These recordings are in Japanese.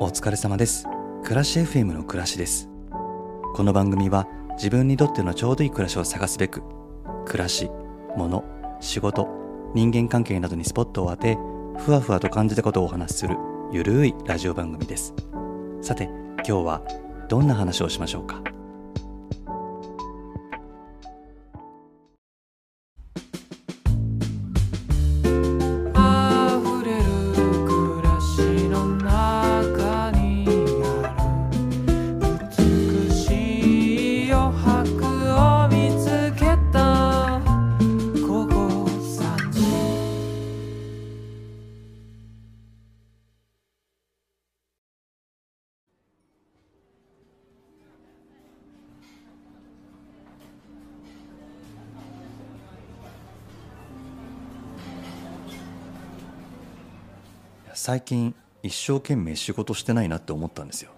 お疲れ様です。暮らし FM の暮らしです。この番組は自分にとってのちょうどいい暮らしを探すべく暮らし物仕事人間関係などにスポットを当てふわふわと感じたことをお話しするゆるいラジオ番組です。さて今日はどんな話をしましょうか？最近一生懸命仕事してないなって思ったんですよ。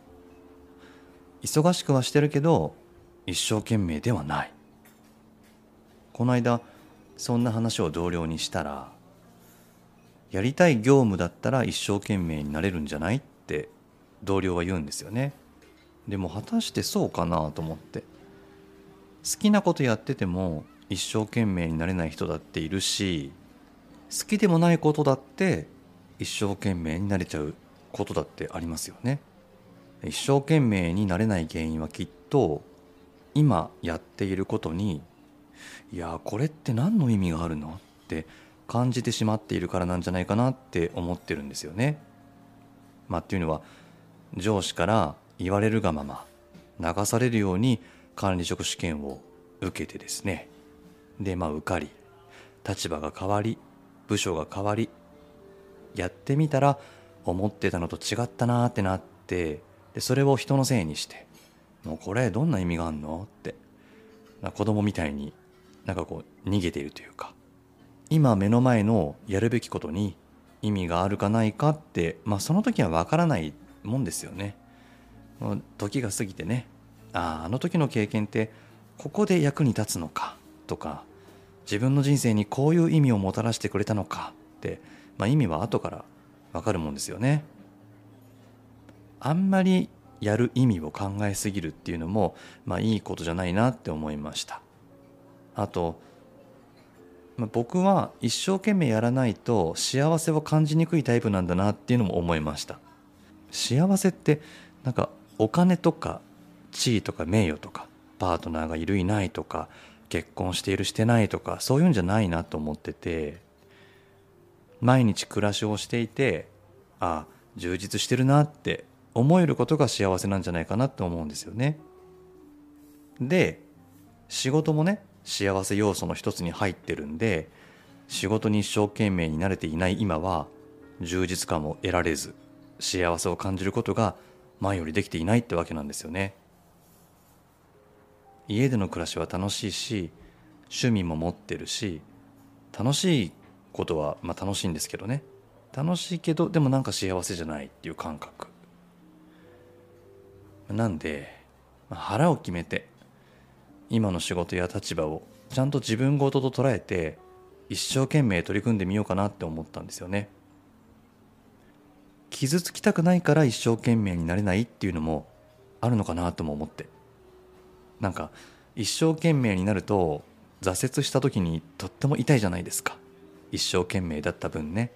忙しくはしてるけど一生懸命ではない。この間そんな話を同僚にしたらやりたい業務だったら一生懸命になれるんじゃないって同僚は言うんですよね。でも果たしてそうかなと思って。好きなことやってても一生懸命になれない人だっているし好きでもないことだって一生懸命になれちゃうことだってありますよね一生懸命になれない原因はきっと今やっていることにいやこれって何の意味があるのって感じてしまっているからなんじゃないかなって思ってるんですよね。まあ、っていうのは上司から言われるがまま流されるように管理職試験を受けてですねでまあ受かり立場が変わり部署が変わりやってみたら思ってたのと違ったなーってなってでそれを人のせいにしてもうこれどんな意味があんの？って。子供みたいになんかこう逃げているというか。今目の前のやるべきことに意味があるかないかってまあその時は分からないもんですよね。時が過ぎてね。あああの時の経験ってここで役に立つのかとか自分の人生にこういう意味をもたらしてくれたのかって、まあ、意味は後から分かるもんですよね。あんまりやる意味を考えすぎるっていうのもまあいいことじゃないなって思いました。あと、まあ、僕は一生懸命やらないと幸せを感じにくいタイプなんだなっていうのも思いました。幸せってなんかお金とか地位とか名誉とかパートナーがいるいないとか結婚しているしてないとかそういうんじゃないなと思ってて毎日暮らしをしていてああ充実してるなって思えることが幸せなんじゃないかなって思うんですよね。で仕事もね幸せ要素の一つに入ってるんで仕事に一生懸命に慣れていない今は充実感も得られず幸せを感じることが前よりできていないってわけなんですよね。家での暮らしは楽しいし趣味も持ってるし楽しいことはまあ楽しいんですけどね。楽しいけどでもなんか幸せじゃないっていう感覚。なんで腹を決めて今の仕事や立場をちゃんと自分ごとと捉えて一生懸命取り組んでみようかなって思ったんですよね。傷つきたくないから一生懸命になれないっていうのもあるのかなとも思って。なんか一生懸命になると挫折した時にとっても痛いじゃないですか。一生懸命だった分ね。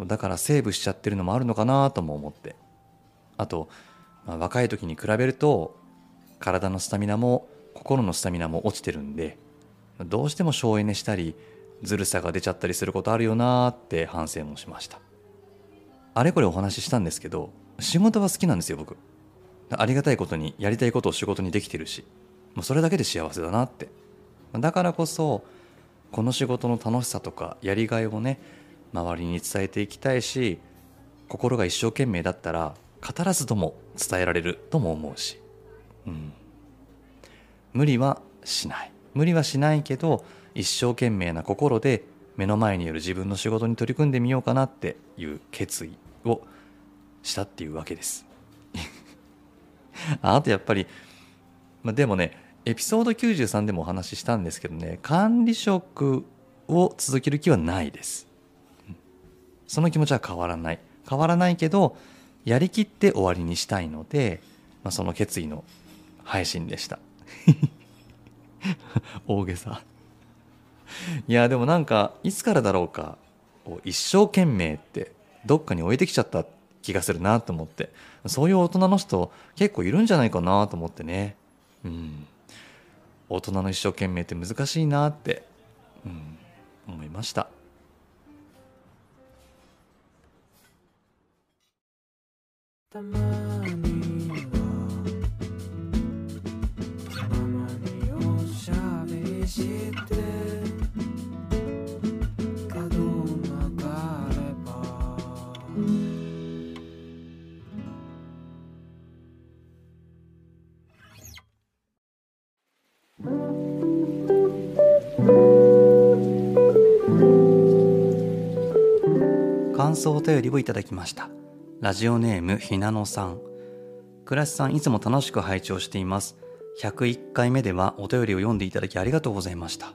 だからセーブしちゃってるのもあるのかなとも思って。あと、まあ、若い時に比べると体のスタミナも心のスタミナも落ちてるんでどうしても省エネしたりずるさが出ちゃったりすることあるよなって反省もしました。あれこれお話ししたんですけど仕事は好きなんですよ僕。ありがたいことにやりたいことを仕事にできてるしもうそれだけで幸せだなって。だからこそこの仕事の楽しさとかやりがいをね周りに伝えていきたいし心が一生懸命だったら語らずとも伝えられるとも思うし、うん、無理はしない。無理はしないけど一生懸命な心で目の前にいる自分の仕事に取り組んでみようかなっていう決意をしたっていうわけです。あとやっぱり、まあ、でもねエピソード93でもお話ししたんですけどね管理職を続ける気はないです。その気持ちは変わらない。変わらないけどやりきって終わりにしたいので、まあ、その決意の配信でした。大げさ。いやでもなんかいつからだろうか一生懸命ってどっかに置いてきちゃった気がするなと思って。そういう大人の人結構いるんじゃないかなと思ってね。うん。大人の一生懸命って難しいなって、うん、思いました。たまに感想お便りをいただきました。ラジオネームひなのさん。倉石さんいつも楽しく拝聴しています。101回目ではお便りを読んでいただきありがとうございました。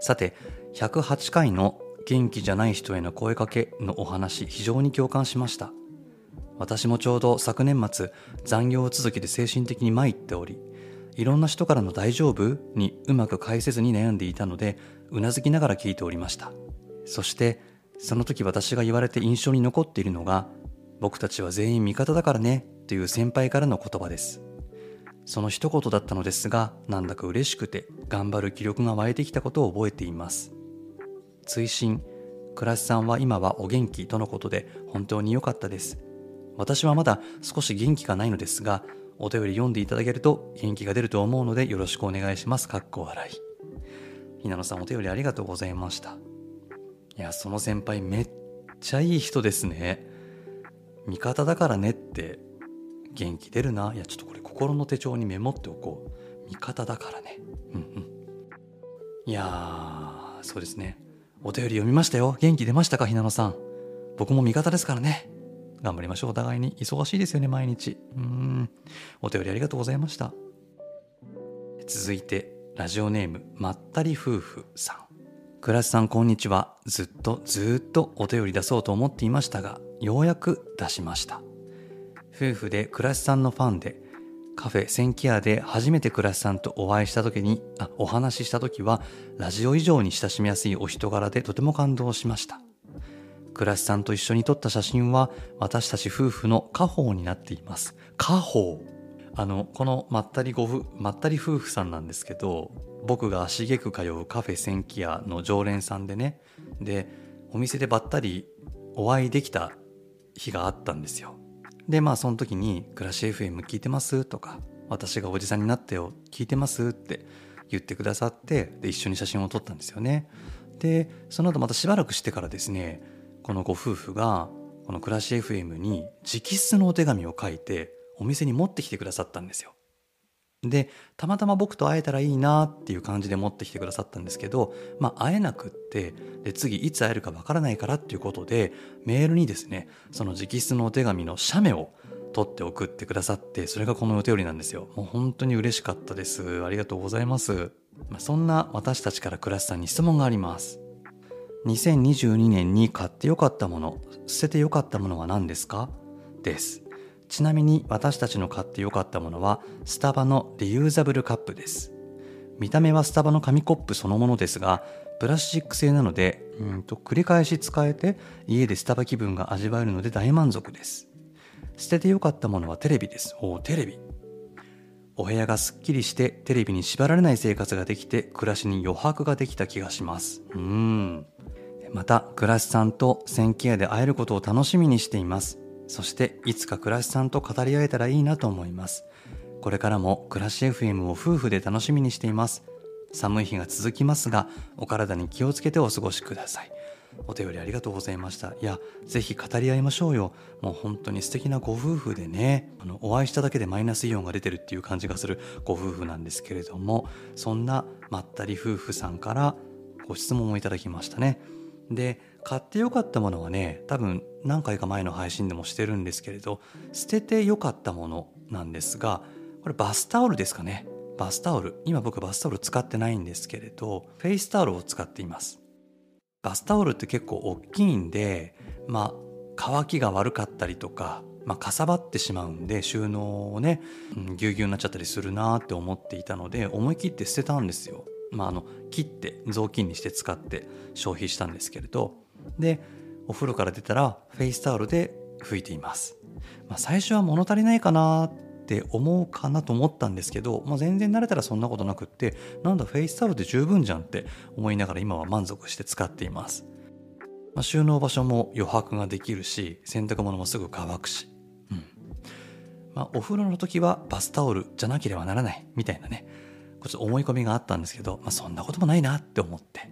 さて108回の元気じゃない人への声かけのお話非常に共感しました。私もちょうど昨年末残業続きで精神的に参っておりいろんな人からの「大丈夫?」にうまく返せずに悩んでいたのでうなずきながら聞いておりました。そしてその時私が言われて印象に残っているのが僕たちは全員味方だからねという先輩からの言葉です。その一言だったのですがなんだか嬉しくて頑張る気力が湧いてきたことを覚えています。追伸倉石さんは今はお元気とのことで本当に良かったです。私はまだ少し元気がないのですがお便り読んでいただけると元気が出ると思うのでよろしくお願いします。かっこ笑い。ひなのさんお便りありがとうございました。いやその先輩めっちゃいい人ですね。味方だからねって元気出るな。いやちょっとこれ心の手帳にメモっておこう。味方だからね。うんうん。いやーそうですね。お便り読みましたよ。元気出ましたか？ひなのさん。僕も味方ですからね。頑張りましょう。お互いに忙しいですよね毎日。うん。お便りありがとうございました。続いてラジオネームまったり夫婦さん。倉石さんこんにちは。ずっとずっとお便り出そうと思っていましたがようやく出しました。夫婦で倉石さんのファンでカフェセンキアで初めて倉石さんとお会いした時にあお話しした時はラジオ以上に親しみやすいお人柄でとても感動しました。倉石さんと一緒に撮った写真は私たち夫婦の家宝になっています。家宝。あのこのまったりご夫まったり夫婦さんなんですけど僕が足げく通うカフェセンキアの常連さんでね。でお店でばったりお会いできた日があったんですよ。でまあその時に「暮らし FM 聞いてます?」とか「私がおじさんになってよ聞いてます?」って言ってくださってで一緒に写真を撮ったんですよね。でその後またしばらくしてからですねこのご夫婦がこの「暮らし FM」に直筆のお手紙を書いてお店に持ってきてくださったんですよ。でたまたま僕と会えたらいいなっていう感じで持ってきてくださったんですけど、まあ、会えなくってで次いつ会えるかわからないからっていうことでメールにですねその直筆のお手紙の写メを取って送ってくださってそれがこのお便りなんですよ。もう本当に嬉しかったです。ありがとうございます、まあ、そんな私たちから倉石さんに質問があります。2022年に買ってよかったもの捨ててよかったものは何ですか？です。ちなみに私たちの買ってよかったものはスタバのリユーザブルカップです。見た目はスタバの紙コップそのものですがプラスチック製なのでうんと繰り返し使えて家でスタバ気分が味わえるので大満足です。捨ててよかったものはテレビです。おおテレビ。お部屋がすっきりしてテレビに縛られない生活ができて暮らしに余白ができた気がします。うん。また倉石さんと千キ屋で会えることを楽しみにしています。そしていつか倉石さんと語り合えたらいいなと思います。これからも暮らし FM を夫婦で楽しみにしています。寒い日が続きますがお体に気をつけてお過ごしください。お便りありがとうございました。いやぜひ語り合いましょうよ。もう本当に素敵なご夫婦でね。あのお会いしただけでマイナスイオンが出てるっていう感じがするご夫婦なんですけれども。そんなまったり夫婦さんからご質問をいただきましたね。で買ってよかったものはね多分何回か前の配信でもしてるんですけれど捨ててよかったものなんですがこれバスタオルですかね。バスタオル。今僕バスタオル使ってないんですけれどフェイスタオルを使っています。バスタオルって結構大きいんでまあ乾きが悪かったりとか、まあ、かさばってしまうんで収納をね、ぎゅうぎゅうになっちゃったりするなって思っていたので思い切って捨てたんですよ。まあ、あの切って雑巾にして使って消費したんですけれどでお風呂から出たらフェイスタオルで拭いています、まあ、最初は物足りないかなって思うかなと思ったんですけど、まあ、全然慣れたらそんなことなくってなんだフェイスタオルで十分じゃんって思いながら今は満足して使っています、まあ、収納場所も余白ができるし洗濯物もすぐ乾くし、うん。まあ、お風呂の時はバスタオルじゃなければならない。みたいなね。ちょっと思い込みがあったんですけど、まあ、そんなこともないなって思って。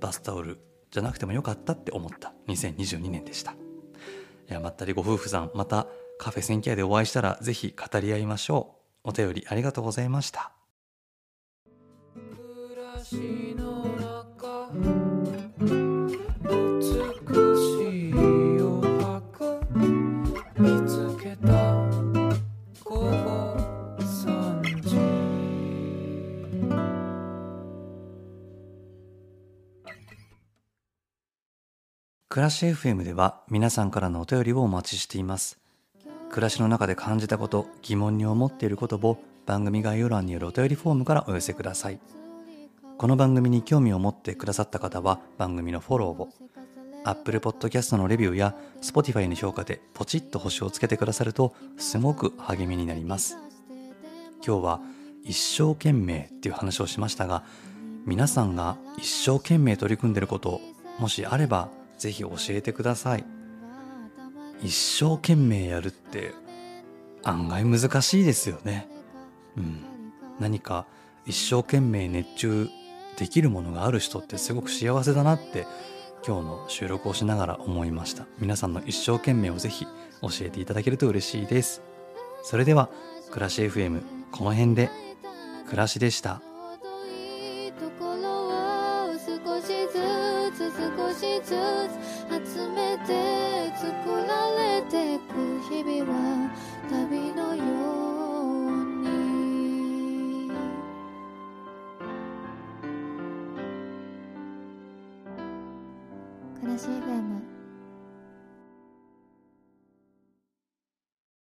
バスタオルじゃなくてもよかったって思った。2022年でした。いやまったりご夫婦さんまたカフェ千キ屋でお会いしたらぜひ語り合いましょう。お便りありがとうございました。暮らしの中美しい余白見つけた午後3時。暮らし FM では皆さんからのお便りをお待ちしています暮らしの中で感じたこと疑問に思っていることを番組概要欄によるお便りフォームからお寄せください。この番組に興味を持ってくださった方は番組のフォローを Apple Podcast のレビューや Spotify の評価でポチッと星をつけてくださるとすごく励みになります。今日は一生懸命っていう話をしましたが皆さんが一生懸命取り組んでいることもしあればぜひ教えてください。一生懸命やるって案外難しいですよね。うん。何か一生懸命熱中できるものがある人ってすごく幸せだなって今日の収録をしながら思いました。皆さんの一生懸命をぜひ教えていただけると嬉しいです。それでは暮らし FM この辺で。暮らしでした。少しずつ集めて作られてく日々は旅のよう